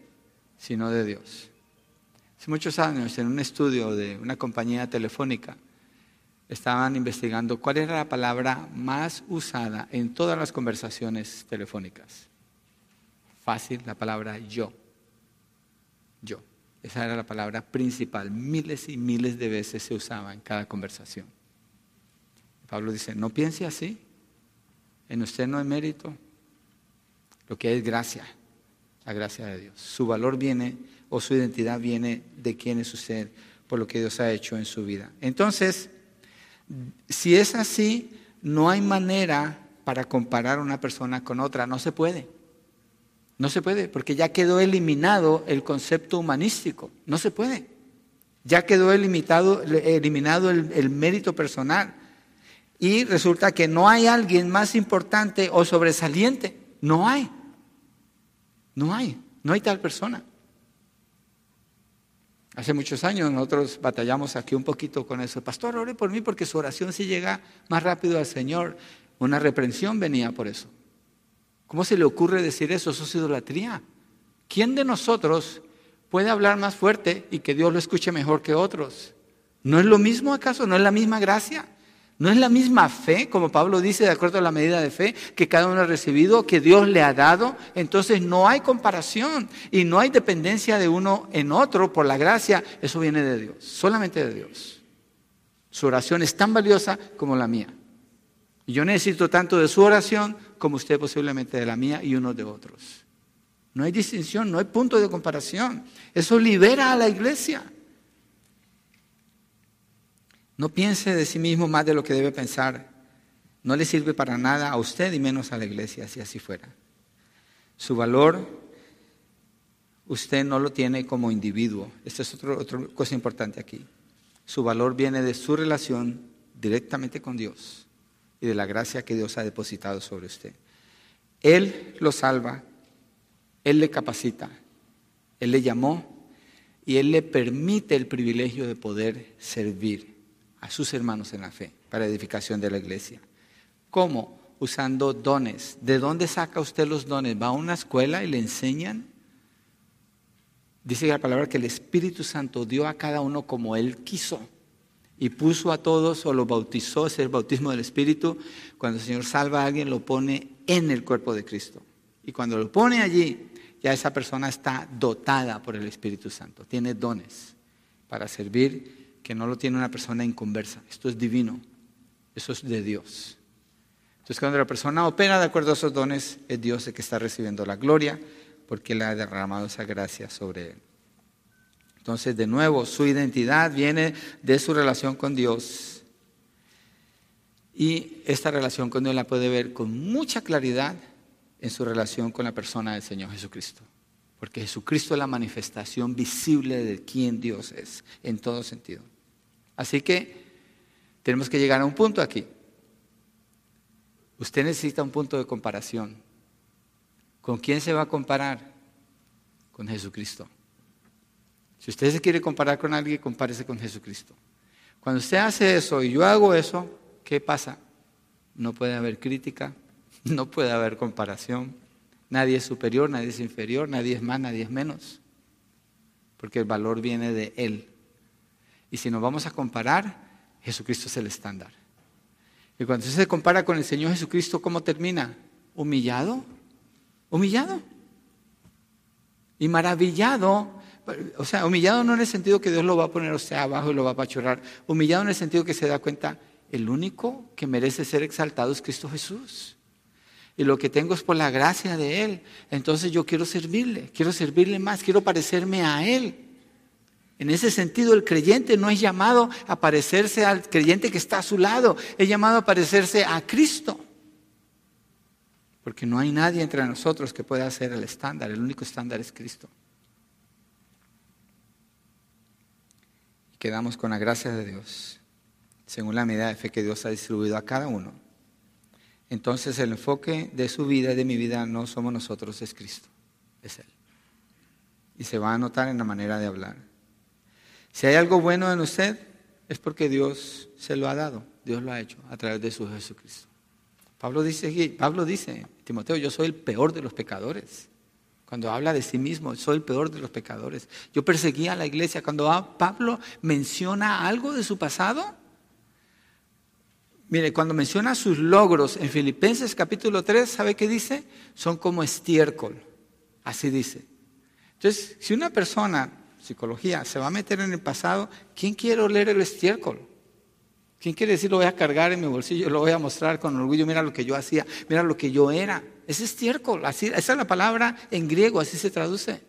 sino de Dios. Hace muchos años, en un estudio de una compañía telefónica, estaban investigando cuál era la palabra más usada en todas las conversaciones telefónicas. Fácil, la palabra yo. Yo. Esa era la palabra principal. Miles y miles de veces se usaba en cada conversación. Pablo dice, no piense así. En usted no hay mérito. Lo que es gracia. La gracia de Dios. Su valor viene o su identidad viene de quién es usted por lo que Dios ha hecho en su vida. Entonces, si es así, no hay manera para comparar una persona con otra, no se puede. No se puede, porque ya quedó eliminado el concepto humanístico, no se puede. Ya quedó eliminado, eliminado el, el mérito personal. Y resulta que no hay alguien más importante o sobresaliente, no hay. No hay, no hay tal persona. Hace muchos años nosotros batallamos aquí un poquito con eso. Pastor, ore por mí porque su oración sí llega más rápido al Señor. Una reprensión venía por eso. ¿Cómo se le ocurre decir eso? Eso es idolatría. ¿Quién de nosotros puede hablar más fuerte y que Dios lo escuche mejor que otros? ¿No es lo mismo acaso? ¿No es la misma gracia? ¿No es la misma fe, como Pablo dice, de acuerdo a la medida de fe que cada uno ha recibido, que Dios le ha dado? Entonces no hay comparación y no hay dependencia de uno en otro por la gracia. Eso viene de Dios, solamente de Dios. Su oración es tan valiosa como la mía. Yo necesito tanto de su oración como usted posiblemente de la mía y uno de otros. No hay distinción, no hay punto de comparación. Eso libera a la iglesia. No piense de sí mismo más de lo que debe pensar. No le sirve para nada a usted y menos a la iglesia, si así fuera. Su valor, usted no lo tiene como individuo. Esta es otra cosa importante aquí. Su valor viene de su relación directamente con Dios y de la gracia que Dios ha depositado sobre usted. Él lo salva, Él le capacita, Él le llamó y Él le permite el privilegio de poder servir a sus hermanos en la fe para edificación de la iglesia. ¿Cómo? Usando dones. ¿De dónde saca usted los dones? ¿Va a una escuela y le enseñan? Dice la palabra que el Espíritu Santo dio a cada uno como Él quiso y puso a todos o lo bautizó, es el bautismo del Espíritu. Cuando el Señor salva a alguien, lo pone en el cuerpo de Cristo. Y cuando lo pone allí, ya esa persona está dotada por el Espíritu Santo, tiene dones para servir que no lo tiene una persona inconversa. Esto es divino, eso es de Dios. Entonces cuando la persona opera de acuerdo a esos dones, es Dios el que está recibiendo la gloria porque Él ha derramado esa gracia sobre Él. Entonces, de nuevo, su identidad viene de su relación con Dios. Y esta relación con Dios la puede ver con mucha claridad en su relación con la persona del Señor Jesucristo. Porque Jesucristo es la manifestación visible de quién Dios es, en todo sentido. Así que tenemos que llegar a un punto aquí. Usted necesita un punto de comparación. ¿Con quién se va a comparar? Con Jesucristo. Si usted se quiere comparar con alguien, compárese con Jesucristo. Cuando usted hace eso y yo hago eso, ¿qué pasa? No puede haber crítica, <laughs> no puede haber comparación. Nadie es superior, nadie es inferior, nadie es más, nadie es menos. Porque el valor viene de Él. Y si nos vamos a comparar, Jesucristo es el estándar. Y cuando se compara con el Señor Jesucristo, ¿cómo termina? Humillado. Humillado. Y maravillado. O sea, humillado no en el sentido que Dios lo va a poner usted abajo y lo va a apachurrar. Humillado en el sentido que se da cuenta, el único que merece ser exaltado es Cristo Jesús. Y lo que tengo es por la gracia de Él. Entonces yo quiero servirle, quiero servirle más, quiero parecerme a Él. En ese sentido, el creyente no es llamado a parecerse al creyente que está a su lado, es llamado a parecerse a Cristo. Porque no hay nadie entre nosotros que pueda ser el estándar, el único estándar es Cristo. Y quedamos con la gracia de Dios, según la medida de fe que Dios ha distribuido a cada uno. Entonces el enfoque de su vida y de mi vida no somos nosotros, es Cristo, es Él. Y se va a notar en la manera de hablar. Si hay algo bueno en usted, es porque Dios se lo ha dado, Dios lo ha hecho a través de su Jesucristo. Pablo dice, Pablo dice, Timoteo, yo soy el peor de los pecadores. Cuando habla de sí mismo, soy el peor de los pecadores. Yo perseguía a la iglesia. Cuando Pablo menciona algo de su pasado, mire, cuando menciona sus logros en Filipenses capítulo 3, ¿sabe qué dice? Son como estiércol. Así dice. Entonces, si una persona psicología, se va a meter en el pasado, ¿quién quiere oler el estiércol? ¿Quién quiere decir lo voy a cargar en mi bolsillo, lo voy a mostrar con orgullo, mira lo que yo hacía, mira lo que yo era? Es estiércol, así, esa es la palabra en griego, así se traduce.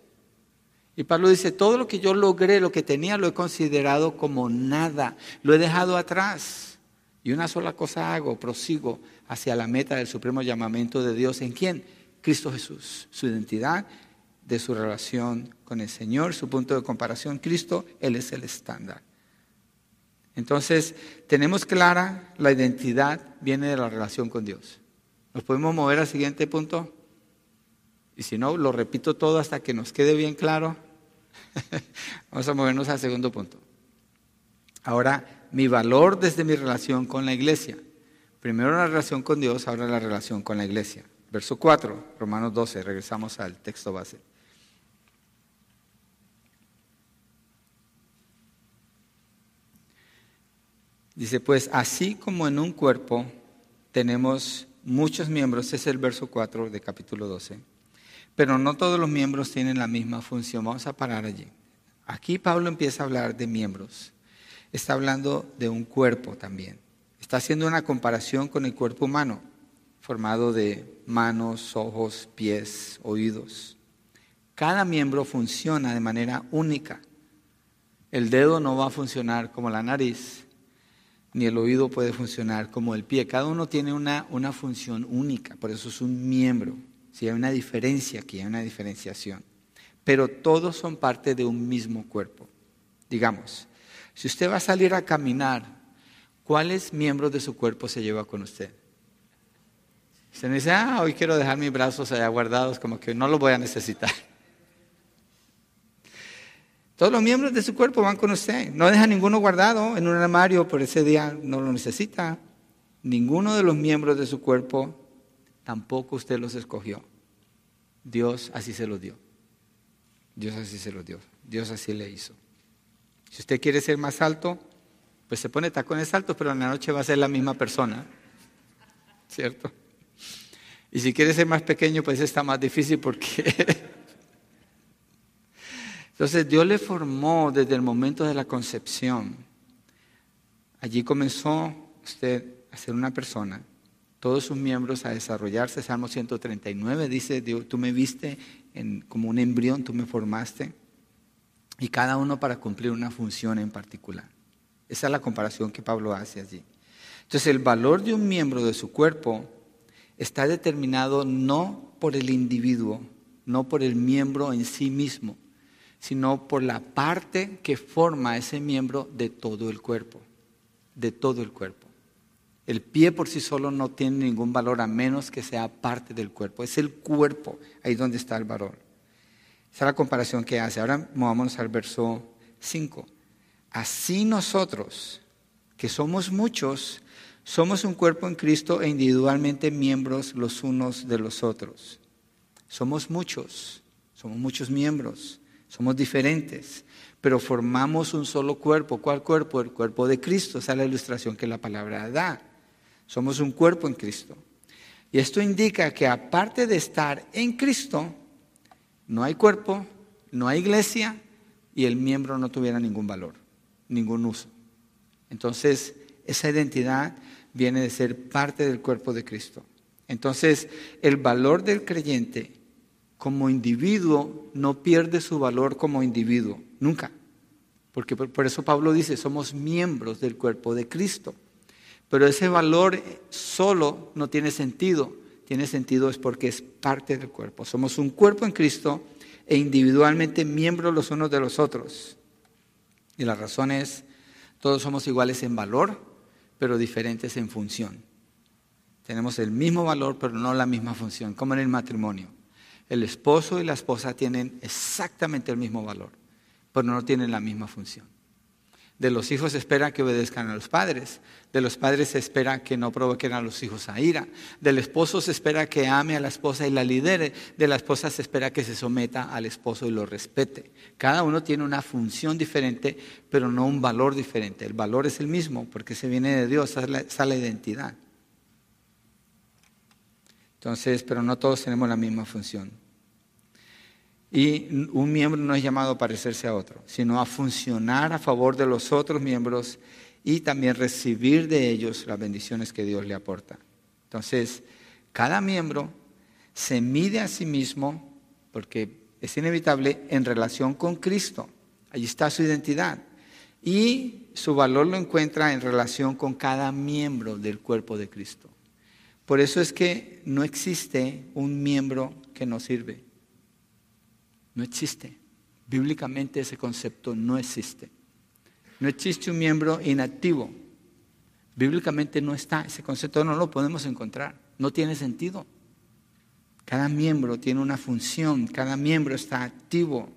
Y Pablo dice, todo lo que yo logré, lo que tenía, lo he considerado como nada, lo he dejado atrás. Y una sola cosa hago, prosigo hacia la meta del supremo llamamiento de Dios. ¿En quién? Cristo Jesús, su identidad de su relación con el Señor, su punto de comparación, Cristo, Él es el estándar. Entonces, tenemos clara la identidad, viene de la relación con Dios. ¿Nos podemos mover al siguiente punto? Y si no, lo repito todo hasta que nos quede bien claro. <laughs> Vamos a movernos al segundo punto. Ahora, mi valor desde mi relación con la iglesia. Primero la relación con Dios, ahora la relación con la iglesia. Verso 4, Romanos 12, regresamos al texto base. Dice, pues así como en un cuerpo tenemos muchos miembros, es el verso 4 de capítulo 12, pero no todos los miembros tienen la misma función. Vamos a parar allí. Aquí Pablo empieza a hablar de miembros. Está hablando de un cuerpo también. Está haciendo una comparación con el cuerpo humano, formado de manos, ojos, pies, oídos. Cada miembro funciona de manera única. El dedo no va a funcionar como la nariz, ni el oído puede funcionar como el pie. Cada uno tiene una, una función única, por eso es un miembro. Si hay una diferencia aquí, hay una diferenciación. Pero todos son parte de un mismo cuerpo. Digamos, si usted va a salir a caminar, ¿cuáles miembros de su cuerpo se lleva con usted? Usted dice, ah, hoy quiero dejar mis brazos allá guardados, como que no los voy a necesitar. Todos los miembros de su cuerpo van con usted. No deja ninguno guardado en un armario por ese día, no lo necesita. Ninguno de los miembros de su cuerpo, tampoco usted los escogió. Dios así se los dio. Dios así se los dio. Dios así le hizo. Si usted quiere ser más alto, pues se pone tacones altos, pero en la noche va a ser la misma persona. ¿Cierto? Y si quiere ser más pequeño, pues está más difícil porque <laughs> Entonces Dios le formó desde el momento de la concepción. Allí comenzó usted a ser una persona, todos sus miembros a desarrollarse. Salmo 139 dice, Dios, tú me viste como un embrión, tú me formaste, y cada uno para cumplir una función en particular. Esa es la comparación que Pablo hace allí. Entonces el valor de un miembro de su cuerpo está determinado no por el individuo, no por el miembro en sí mismo, sino por la parte que forma ese miembro de todo el cuerpo, de todo el cuerpo. El pie por sí solo no tiene ningún valor a menos que sea parte del cuerpo. Es el cuerpo, ahí donde está el valor. Esa es la comparación que hace. Ahora movámonos al verso 5. Así nosotros, que somos muchos, Somos un cuerpo en Cristo e individualmente miembros los unos de los otros. Somos muchos, somos muchos miembros, somos diferentes, pero formamos un solo cuerpo. ¿Cuál cuerpo? El cuerpo de Cristo. Esa es la ilustración que la palabra da. Somos un cuerpo en Cristo. Y esto indica que aparte de estar en Cristo, no hay cuerpo, no hay iglesia y el miembro no tuviera ningún valor, ningún uso. Entonces, esa identidad viene de ser parte del cuerpo de Cristo. Entonces, el valor del creyente como individuo no pierde su valor como individuo, nunca. Porque por, eso Pablo dice, somos miembros del cuerpo de Cristo. Pero ese valor solo no tiene sentido. Tiene sentido es porque es parte del cuerpo. Somos un cuerpo en Cristo e individualmente miembros los unos de los otros. Y la razón es, todos somos iguales en valor, pero diferentes en función. Tenemos el mismo valor, pero no la misma función, como en el matrimonio. El esposo y la esposa tienen exactamente el mismo valor, pero no tienen la misma función. De los hijos se espera que obedezcan a los padres. De los padres se espera que no provoquen a los hijos a ira. Del esposo se espera que ame a la esposa y la lidere. De la esposa se espera que se someta al esposo y lo respete. Cada uno tiene una función diferente, pero no un valor diferente. El valor es el mismo porque se viene de Dios, esa es la, identidad. Entonces, pero no todos tenemos la misma función. Y un miembro no es llamado a parecerse a otro, sino a funcionar a favor de los otros miembros y también recibir de ellos las bendiciones que Dios le aporta. Entonces, cada miembro se mide a sí mismo, porque es inevitable, en relación con Cristo. Allí está su identidad. Y su valor lo encuentra en relación con cada miembro del cuerpo de Cristo. Por eso es que no existe un miembro que no sirve. No existe. Bíblicamente ese concepto no existe. No existe un miembro inactivo. Bíblicamente no está. Ese concepto no lo podemos encontrar. No tiene sentido. Cada miembro tiene una función. Cada miembro está activo.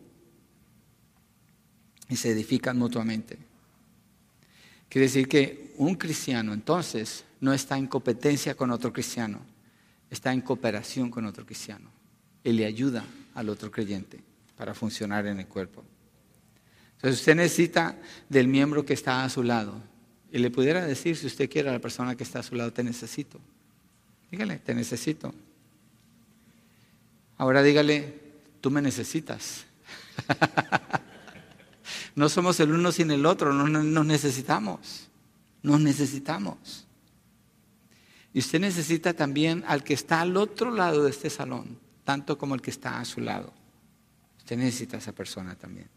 Y se edifican mutuamente. Quiere decir que un cristiano entonces no está en competencia con otro cristiano. Está en cooperación con otro cristiano. Él le ayuda al otro creyente para funcionar en el cuerpo. Entonces usted necesita del miembro que está a su lado. Y le pudiera decir, si usted quiere a la persona que está a su lado, te necesito. Dígale, te necesito. Ahora dígale, tú me necesitas. <laughs> no somos el uno sin el otro, no nos necesitamos. Nos necesitamos. Y usted necesita también al que está al otro lado de este salón, tanto como el que está a su lado. Usted necesita a esa persona también.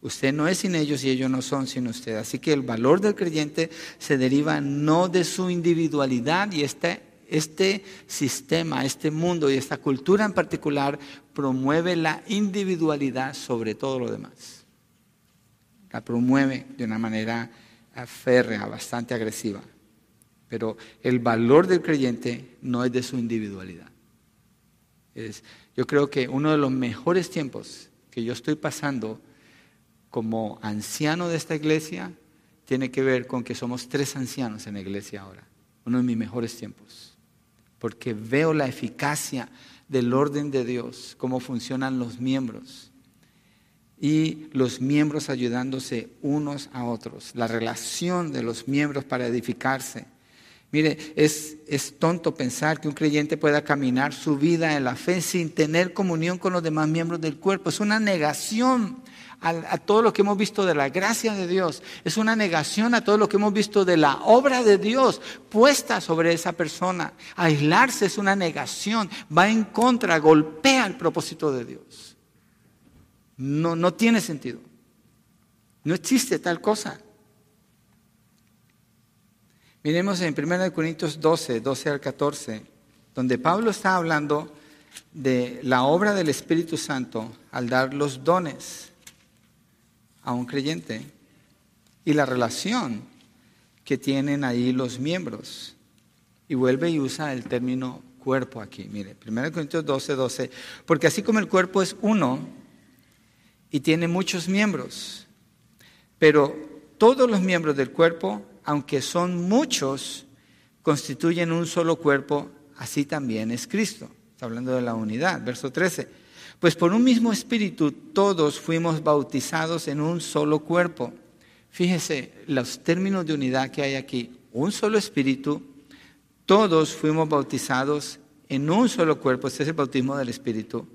Usted no es sin ellos y ellos no son sin usted. Así que el valor del creyente se deriva no de su individualidad y este, este sistema, este mundo y esta cultura en particular promueve la individualidad sobre todo lo demás. La promueve de una manera férrea, bastante agresiva. Pero el valor del creyente no es de su individualidad. Es, yo creo que uno de los mejores tiempos que yo estoy pasando como anciano de esta iglesia tiene que ver con que somos tres ancianos en la iglesia ahora. Uno de mis mejores tiempos. Porque veo la eficacia del orden de Dios, cómo funcionan los miembros. Y los miembros ayudándose unos a otros. La relación de los miembros para edificarse Mire, es, es, tonto pensar que un creyente pueda caminar su vida en la fe sin tener comunión con los demás miembros del cuerpo. Es una negación a, todo lo que hemos visto de la gracia de Dios. Es una negación a todo lo que hemos visto de la obra de Dios puesta sobre esa persona. Aislarse es una negación. Va en contra, golpea el propósito de Dios. No, no tiene sentido. No existe tal cosa. Miremos en 1 Corintios 12, 12 al 14, donde Pablo está hablando de la obra del Espíritu Santo al dar los dones a un creyente y la relación que tienen ahí los miembros. Y vuelve y usa el término cuerpo aquí. Mire, 1 Corintios 12, 12. Porque así como el cuerpo es uno y tiene muchos miembros, pero todos los miembros del cuerpo aunque son muchos, constituyen un solo cuerpo, así también es Cristo. Está hablando de la unidad. Verso 13. Pues por un mismo espíritu todos fuimos bautizados en un solo cuerpo. Fíjese los términos de unidad que hay aquí. Un solo espíritu, todos fuimos bautizados en un solo cuerpo. Este es el bautismo del espíritu.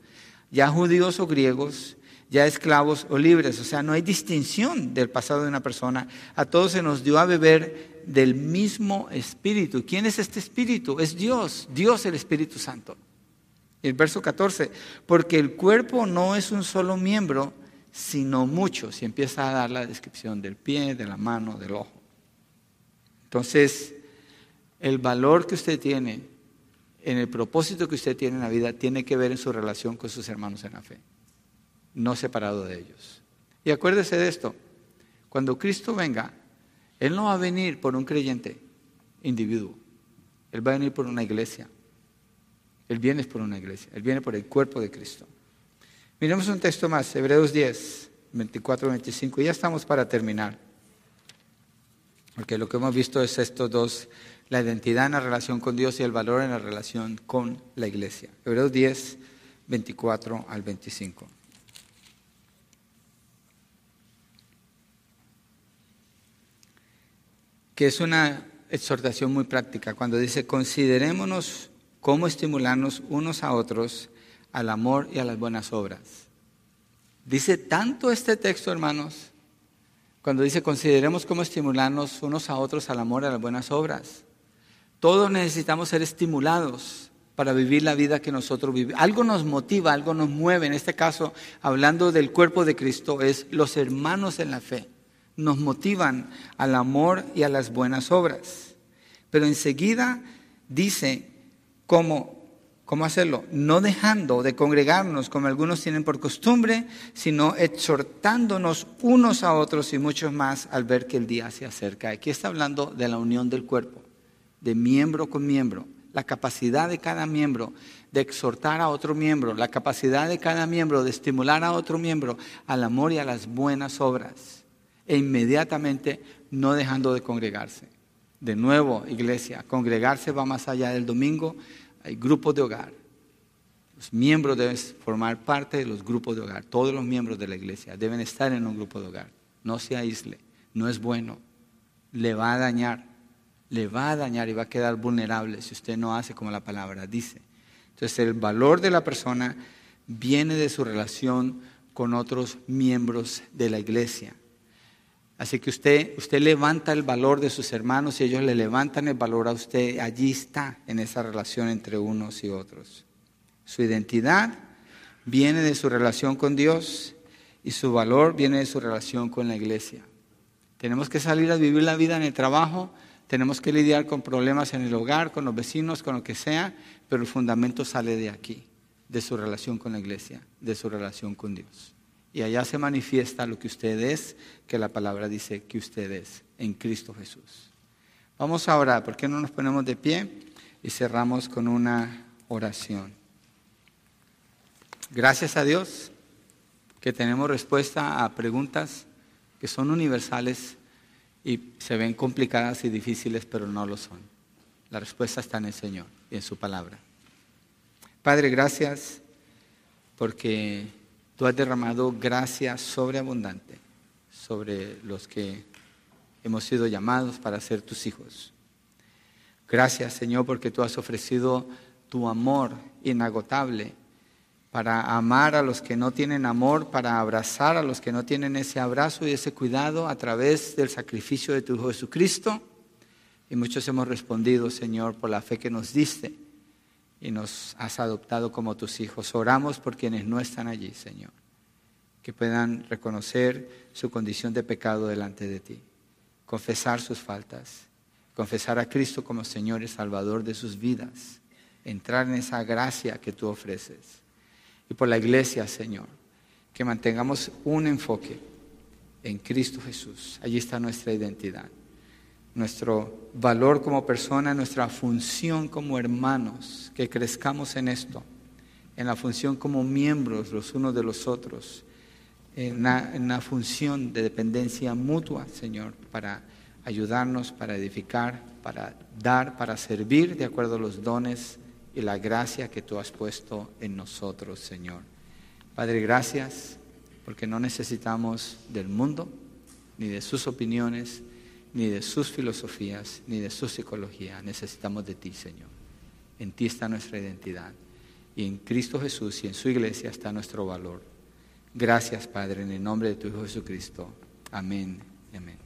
Ya judíos o griegos, ya esclavos o libres. O sea, no hay distinción del pasado de una persona. A todos se nos dio a beber del mismo espíritu. ¿Quién es este espíritu? Es Dios, Dios el Espíritu Santo. El verso 14, porque el cuerpo no es un solo miembro, sino muchos. Y empieza a dar la descripción del pie, de la mano, del ojo. Entonces, el valor que usted tiene, en el propósito que usted tiene en la vida, tiene que ver en su relación con sus hermanos en la fe, no separado de ellos. Y acuérdese de esto, cuando Cristo venga, Él no va a venir por un creyente individuo, Él va a venir por una iglesia. Él viene por una iglesia, Él viene por el cuerpo de Cristo. Miremos un texto más, Hebreos 10, 24, 25, y ya estamos para terminar. Porque lo que hemos visto es estos dos, la identidad en la relación con Dios y el valor en la relación con la iglesia. Hebreos 10, 24 al 25. Que es una exhortación muy práctica cuando dice, considerémonos cómo estimularnos unos a otros al amor y a las buenas obras. Dice tanto este texto, hermanos, cuando dice consideremos cómo estimularnos unos a otros al amor y a las buenas obras. Todos necesitamos ser estimulados para vivir la vida que nosotros vivimos. Algo nos motiva, algo nos mueve. En este caso, hablando del cuerpo de Cristo, es los hermanos en la fe. Nos motivan al amor y a las buenas obras. Pero enseguida dice ¿Cómo, ¿Cómo hacerlo? No dejando de congregarnos como algunos tienen por costumbre, sino exhortándonos unos a otros y muchos más al ver que el día se acerca. Aquí está hablando de la unión del cuerpo, de miembro con miembro, la capacidad de cada miembro de exhortar a otro miembro, la capacidad de cada miembro de estimular a otro miembro al amor y a las buenas obras, e inmediatamente no dejando de congregarse. De nuevo, iglesia, congregarse va más allá del domingo, hay grupos de hogar. Los miembros deben formar parte de los grupos de hogar. Todos los miembros de la iglesia deben estar en un grupo de hogar. No se aísle. No es bueno. Le va a dañar. Le va a dañar y va a quedar vulnerable si usted no hace como la palabra dice. Entonces el valor de la persona viene de su relación con otros miembros de la iglesia. Así que usted, usted levanta el valor de sus hermanos y ellos le levantan el valor a usted. Allí está en esa relación entre unos y otros. Su identidad viene de su relación con Dios y su valor viene de su relación con la iglesia. Tenemos que salir a vivir la vida en el trabajo, tenemos que lidiar con problemas en el hogar, con los vecinos, con lo que sea, pero el fundamento sale de aquí, de su relación con la iglesia, de su relación con Dios. Y allá se manifiesta lo que usted es, que la palabra dice que usted es en Cristo Jesús. Vamos a orar, ¿por qué no nos ponemos de pie y cerramos con una oración? Gracias a Dios que tenemos respuesta a preguntas que son universales y se ven complicadas y difíciles, pero no lo son. La respuesta está en el Señor y en su palabra. Padre, gracias porque Tú has derramado gracia sobreabundante sobre los que hemos sido llamados para ser tus hijos. Gracias, Señor, porque tú has ofrecido tu amor inagotable para amar a los que no tienen amor, para abrazar a los que no tienen ese abrazo y ese cuidado a través del sacrificio de tu Hijo Jesucristo. Y muchos hemos respondido, Señor, por la fe que nos diste y nos has adoptado como tus hijos. Oramos por quienes no están allí, Señor, que puedan reconocer su condición de pecado delante de ti, confesar sus faltas, confesar a Cristo como Señor y Salvador de sus vidas, entrar en esa gracia que tú ofreces. Y por la iglesia, Señor, que mantengamos un enfoque en Cristo Jesús. Allí está nuestra identidad nuestro valor como persona, nuestra función como hermanos, que crezcamos en esto, en la función como miembros los unos de los otros, en la, función de dependencia mutua, Señor, para ayudarnos para edificar, para dar, para servir de acuerdo a los dones y la gracia que tú has puesto en nosotros, Señor. Padre, gracias porque no necesitamos del mundo, ni de sus opiniones, ni de sus filosofías, ni de su psicología. Necesitamos de ti, Señor. En ti está nuestra identidad. Y en Cristo Jesús y en su iglesia está nuestro valor. Gracias, Padre, en el nombre de tu Hijo Jesucristo. Amén. Amén.